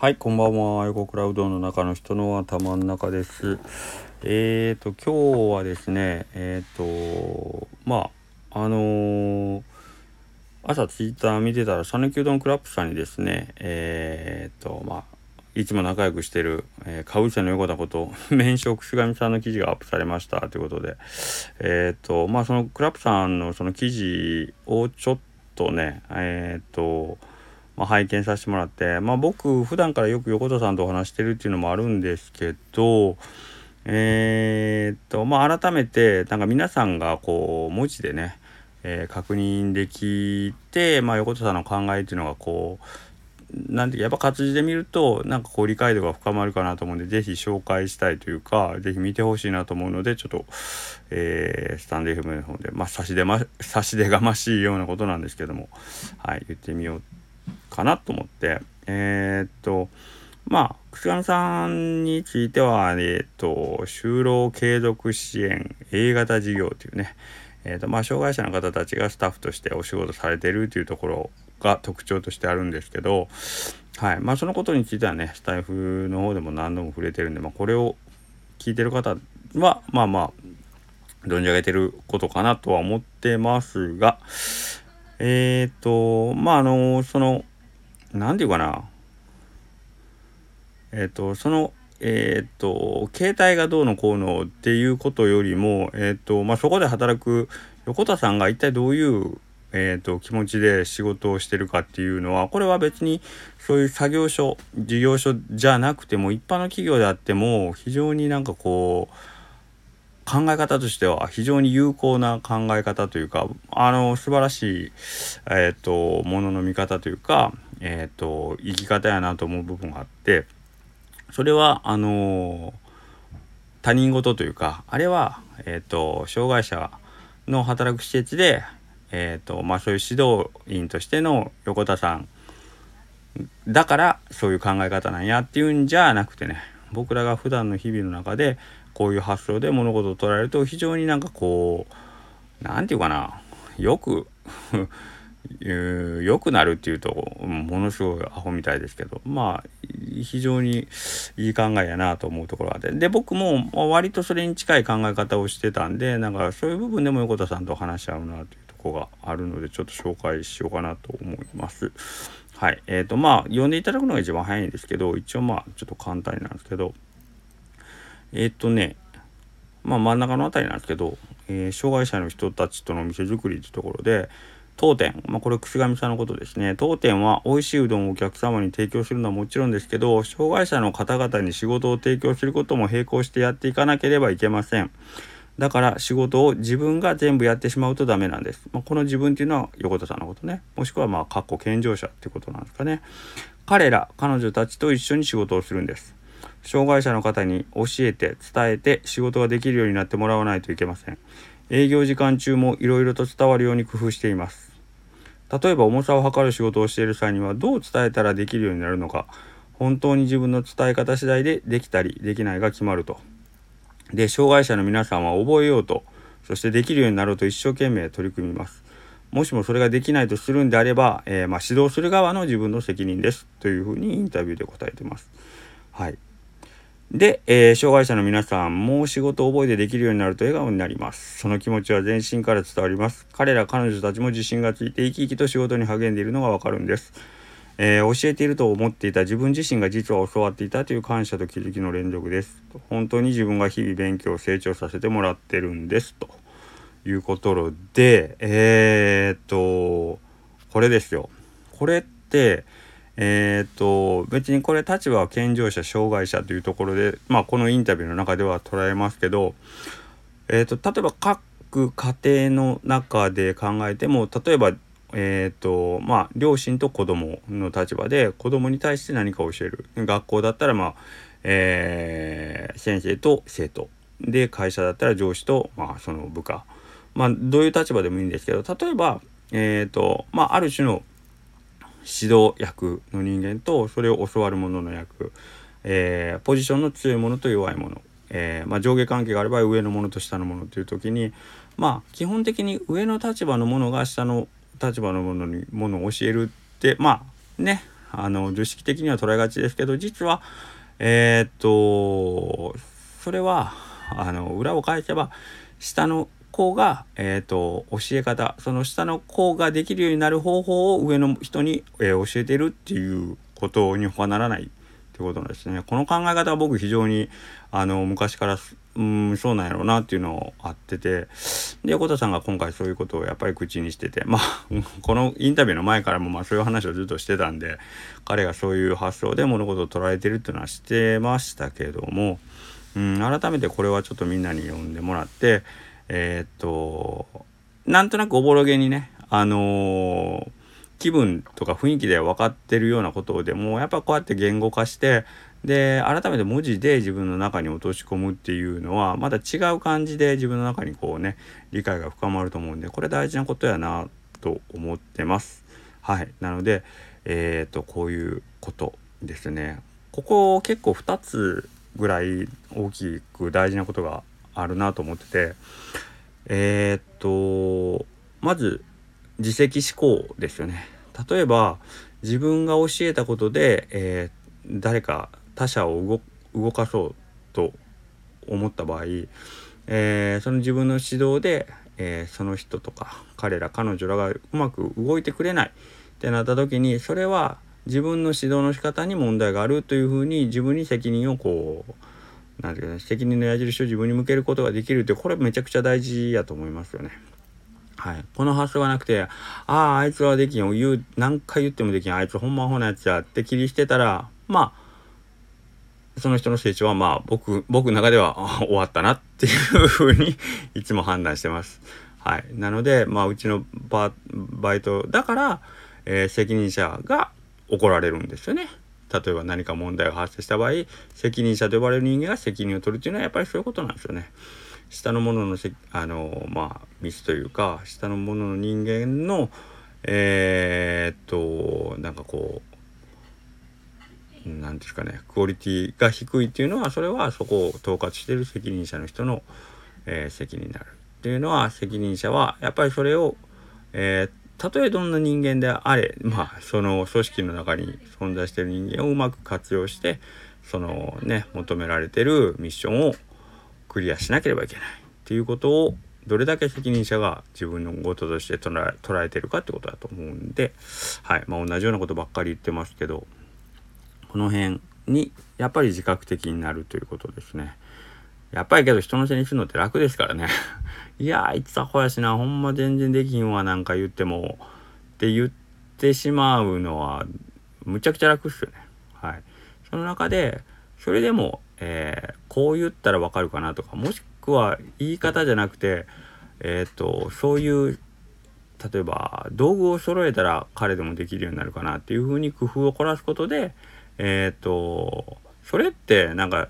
はい、こんばんは。横クラウドの中の人の頭の中です。えっ、ー、と、今日はですね、えっ、ー、と、まあ、あのー、朝ツイッター見てたら、讃岐うどんクラップさんにですね、えっ、と、まあ、いつも仲良くしてる、えー、かぶせの横田こと、名称くすがみさんの記事がアップされましたということで、えっ、と、まあ、そのクラップさんのその記事をちょっとね、えっ、と、まあ、拝見させてもらって、まあ、僕普段からよく横田さんとお話してるっていうのもあるんですけどえー、っとまあ改めてなんか皆さんがこう文字でね、えー、確認できて、まあ、横田さんの考えっていうのがこうなんてやっぱ活字で見るとなんかこう理解度が深まるかなと思うんで是非紹介したいというか是非見てほしいなと思うのでちょっと、えー、スタンド FM の方でまあ差し出ま差し出がましいようなことなんですけどもはい言ってみようかなと思って。えー、っとまあ楠上さんについてはえー、っと就労継続支援 A 型事業というね。えーとまあ、障害者の方たちがスタッフとしてお仕事されてるというところが特徴としてあるんですけど、はい。まあ、そのことについてはねスタイフの方でも何度も触れてるんで、まあ、これを聞いてる方はまあまあ存じ上げてることかなとは思ってますがえっ、ー、とまああのその何て言うかな。えっ、ー、とそのえっ、ー、と携帯がどうのこうのっていうことよりもえっ、とまあそこで働く横田さんが一体どういうえーと、気持ちで仕事をしてるかっていうのはこれは別にそういう作業所事業所じゃなくても一般の企業であっても非常になんかこう考え方としては非常に有効な考え方というかあの素晴らしい、えーと、ものの見方というか、えーと、生き方やなと思う部分があってそれはあの他人事というかあれは、えーと、障害者の働く施設で、えーとまあ、そういう指導員としての横田さんだからそういう考え方なんやっていうんじゃなくてね僕らが普段の日々の中でこういう発想で物事を捉えると非常になんかこう何て言うかなよく 良くなるっていうとものすごいアホみたいですけどまあ非常にいい考えやなと思うところがあってで僕も割とそれに近い考え方をしてたんでなんかそういう部分でも横田さんと話し合うなというとこがあるのでちょっと紹介しようかなと思います。はい。え、ー、とまあ読んでいただくのが一番早いんですけど一応まあちょっと簡単なんですけどえっ、とね、まあ真ん中の辺りなんですけど、えー、障害者の人たちとの店作りというところで、当店、まあ、これ楠上さんのことですね。当店は美味しいうどんをお客様に提供するのはもちろんですけど、障害者の方々に仕事を提供することも並行してやっていかなければいけません。だから仕事を自分が全部やってしまうとダメなんです。まあ、この自分っていうのは横田さんのことね。もしくはまあ、かっこ健常者ってことなんですかね。彼ら、彼女たちと一緒に仕事をするんです。障害者の方に教えて伝えて仕事ができるようになってもらわないといけません。営業時間中もいろいろと伝わるように工夫しています。例えば重さを測る仕事をしている際にはどう伝えたらできるようになるのか。本当に自分の伝え方次第でできたりできないが決まると。で障害者の皆さんは覚えようとそしてできるようになろうと一生懸命取り組みます。もしもそれができないとするんであれば、えー、まあ、指導する側の自分の責任です。というふうにインタビューで答えてます。はい。で、えー、障害者の皆さんもう仕事を覚えてできるようになると笑顔になります。その気持ちは全身から伝わります。彼ら彼女たちも自信がついて生き生きと仕事に励んでいるのがわかるんです。えー、教えていると思っていた自分自身が実は教わっていたという感謝と気づきの連続です。本当に自分が日々勉強成長させてもらってるんですということで、えー、っとこれですよ。これってえっ、と別にこれ立場は健常者障害者というところで、まあ、このインタビューの中では捉えますけど、えーと、例えば各家庭の中で考えても例えばえーとまあ、両親と子供の立場で子供に対して何か教える。学校だったら、まあえー、先生と生徒。で会社だったら上司と、まあ、その部下、まあ、どういう立場でもいいんですけど例えば、えーとまあ、ある種の指導役の人間とそれを教わる者の役、えー、ポジションの強いものと弱いもの、えー、まあ、上下関係があれば上のものと下のものという時にまあ基本的に上の立場のものが下の立場のものにものを教えるってまあねあの図式的には捉えがちですけど実はえー、っとそれはあの裏を返せば下の子が、えーと、教え方その下の子ができるようになる方法を上の人に、えー、教えてるっていうことに他ならない。ってことなんですね。この考え方は僕非常にあの昔からうんそうなんやろうなっていうのをあってて。で横田さんが今回そういうことをやっぱり口にしてて。まあ このインタビューの前からもまあそういう話をずっとしてたんで彼がそういう発想で物事を捉えてるっていうのは知ってましたけども。うん改めてこれはちょっとみんなに読んでもらってえー、っとなんとなくおぼろげにねあのー、気分とか雰囲気で分かってるようなことでもやっぱこうやって言語化してで改めて文字で自分の中に落とし込むっていうのはまた違う感じで自分の中にこうね理解が深まると思うんでこれ大事なことやなと思ってます。はいなのでえっ、とこういうことですね。ここ結構2つぐらい大きく大事なことがあるなと思ってて。えー、っとまず自責思考ですよね。例えば自分が教えたことで、えー、誰か他者を動かそうと思った場合、えー、その自分の指導で、えー、その人とか彼ら彼女らがうまく動いてくれないってなった時にそれは自分の指導の仕方に問題があるというふうに自分に責任をこうなんていうか責任の矢印を自分に向けることができるってこれめちゃくちゃ大事やと思いますよね。はい、この発想がなくて「あああいつはできん」言う何回言ってもできんあいつほんまアホなやつやって切りしてたらまあその人の成長はまあ僕僕の中では 終わったなっていうふうにいつも判断してます。はい、なのでまあうちのババイトだから、えー、責任者が怒られるんですよね。例えば何か問題が発生した場合責任者と呼ばれる人間が責任を取るっていうのはやっぱりそういうことなんですよね。下の者のせあのまあミスというか下の者の人間のえー、っとなんかこう何ですかねクオリティが低いっていうのはそれはそこを統括してる責任者の人の、えー、責任になるっていうのは責任者はやっぱりそれを、えー、たとえどんな人間であれまあその組織の中に存在している人間をうまく活用してそのね求められてるミッションをクリアしなければいけないっていうことをどれだけ責任者が自分のこととして捉え捉えてるかってことだと思うんで、はいまあ、同じようなことばっかり言ってますけどこの辺にやっぱり自覚的になるということですね。やっぱりけど人のせいにするのって楽ですからね。いやあいつアホやしなほんま全然できんわなんか言ってもって言ってしまうのはむちゃくちゃ楽っすよね。はい。その中でそれでも、えー、こう言ったらわかるかなとかもしくは言い方じゃなくてえっ、とそういう例えば道具を揃えたら彼でもできるようになるかなっていうふうに工夫を凝らすことでえっ、とそれってなんか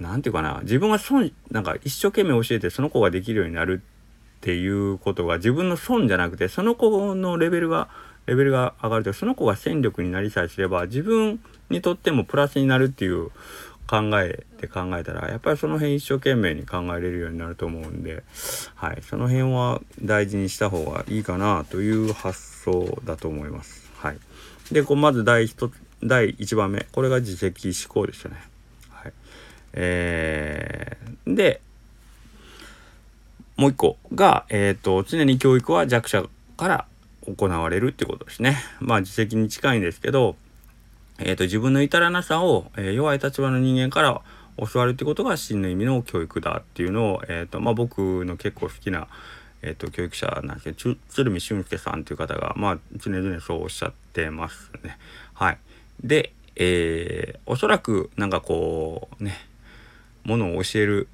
何て言うかな自分が損なんか一生懸命教えてその子ができるようになるっていうことが自分の損じゃなくてその子のレベルがレベルが上がるとその子が戦力になりさえすれば自分にとってもプラスになるっていう考えで考えたらやっぱりその辺一生懸命に考えれるようになると思うんで、はい、その辺は大事にした方がいいかなという発想だと思います。はい、でこうまず第一第1番目これが自責思考ですよね。はいえ、でもう一個が、えーと、常に教育は弱者から行われるってことですね。まあ自責に近いんですけど、えーと、自分の至らなさを、えー、弱い立場の人間から教わるってことが真の意味の教育だっていうのを、えーとまあ、僕の結構好きな、えーと、教育者なんですけど鶴見俊介さんという方が、まあ、常々そうおっしゃってますね。はい、で、えー、おそらくなんかこうねものを教える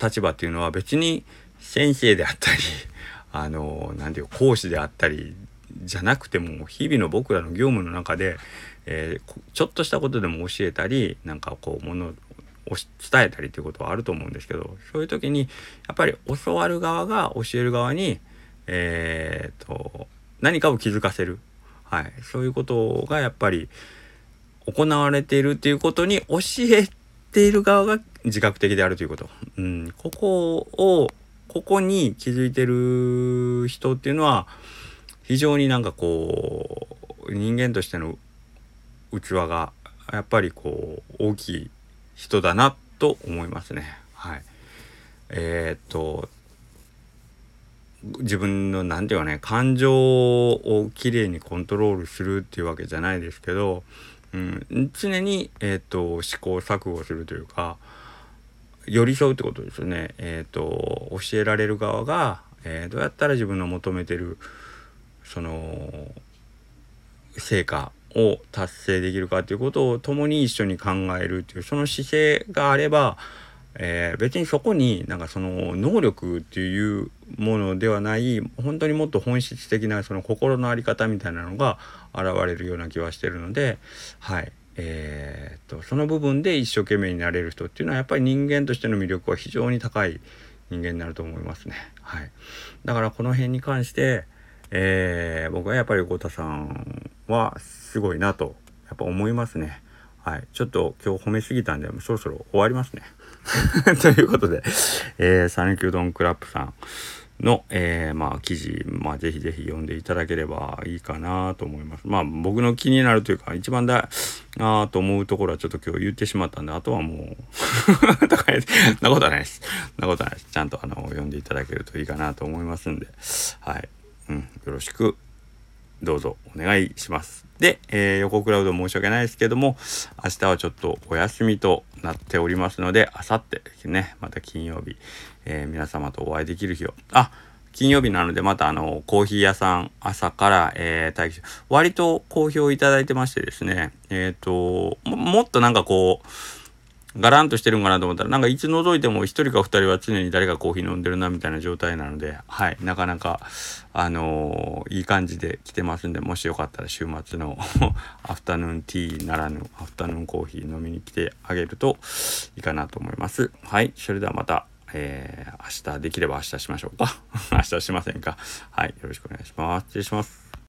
立場っていうのは別に先生であったり あの何て言う講師であったりじゃなくても日々の僕らの業務の中で、えー、ちょっとしたことでも教えたりなんかこうものを伝えたりということはあると思うんですけどそういう時にやっぱり教わる側が教える側に、えーと、何かを気づかせる、はい、そういうことがやっぱり行われているっていうことに教えている側が自覚的であるということ。うん、ここを、ここに気づいてる人っていうのは、非常になんかこう、人間としての器がやっぱりこう大きい人だなと思いますね。はい。えー、っと自分の何て言うかね感情をきれいにコントロールするっていうわけじゃないですけど、うん、常に、えーと、試行錯誤するというか寄り添うってことですよね。えーと、教えられる側が、えー、どうやったら自分の求めてるその成果を達成できるかということを共に一緒に考えるっていうその姿勢があればえー、別にそこになんかその能力っていうものではない本当にもっと本質的なその心の在り方みたいなのが現れるような気はしてるのではいえー、とその部分で一生懸命になれる人っていうのはやっぱり人間としての魅力は非常に高い人間になると思いますね。はい、だからこの辺に関して、えー、僕はやっぱり太田さんはすごいなとやっぱ思いますね。はい、ちょっと今日褒めすぎたんでもうそろそろ終わりますね。ということで、えー、サヌキュードンクラップさんの、えー、まあ、記事、まあ、ぜひぜひ読んでいただければいいかなと思います。まあ、僕の気になるというか、一番だなと思うところはちょっと今日言ってしまったんで、あとはもう 高い、なことはないです。なことはないです。ちゃんと、あの、読んでいただけるといいかなと思いますんで、はい。うん、よろしくどうぞお願いします。で、えー、横クラウド申し訳ないですけども、明日はちょっとお休みとなっておりますので、あさってね、また金曜日、えー、皆様とお会いできる日を。あ金曜日なのでまたあのコーヒー屋さん朝から、えー、待機割と好評いただいてましてですねえっ、ー、ともっとなんかこうガランとしてるんかなと思ったらなんかいつ覗いても1人か2人は常に誰かコーヒー飲んでるなみたいな状態なのではい。なかなかあのー、いい感じで来てますんでもしよかったら週末の アフタヌーンティーならぬアフタヌーンコーヒー飲みに来てあげるといいかなと思います。はい。それではまたえー、明日できれば明日しましょうか。明日しませんか。はい。よろしくお願いします。失礼します。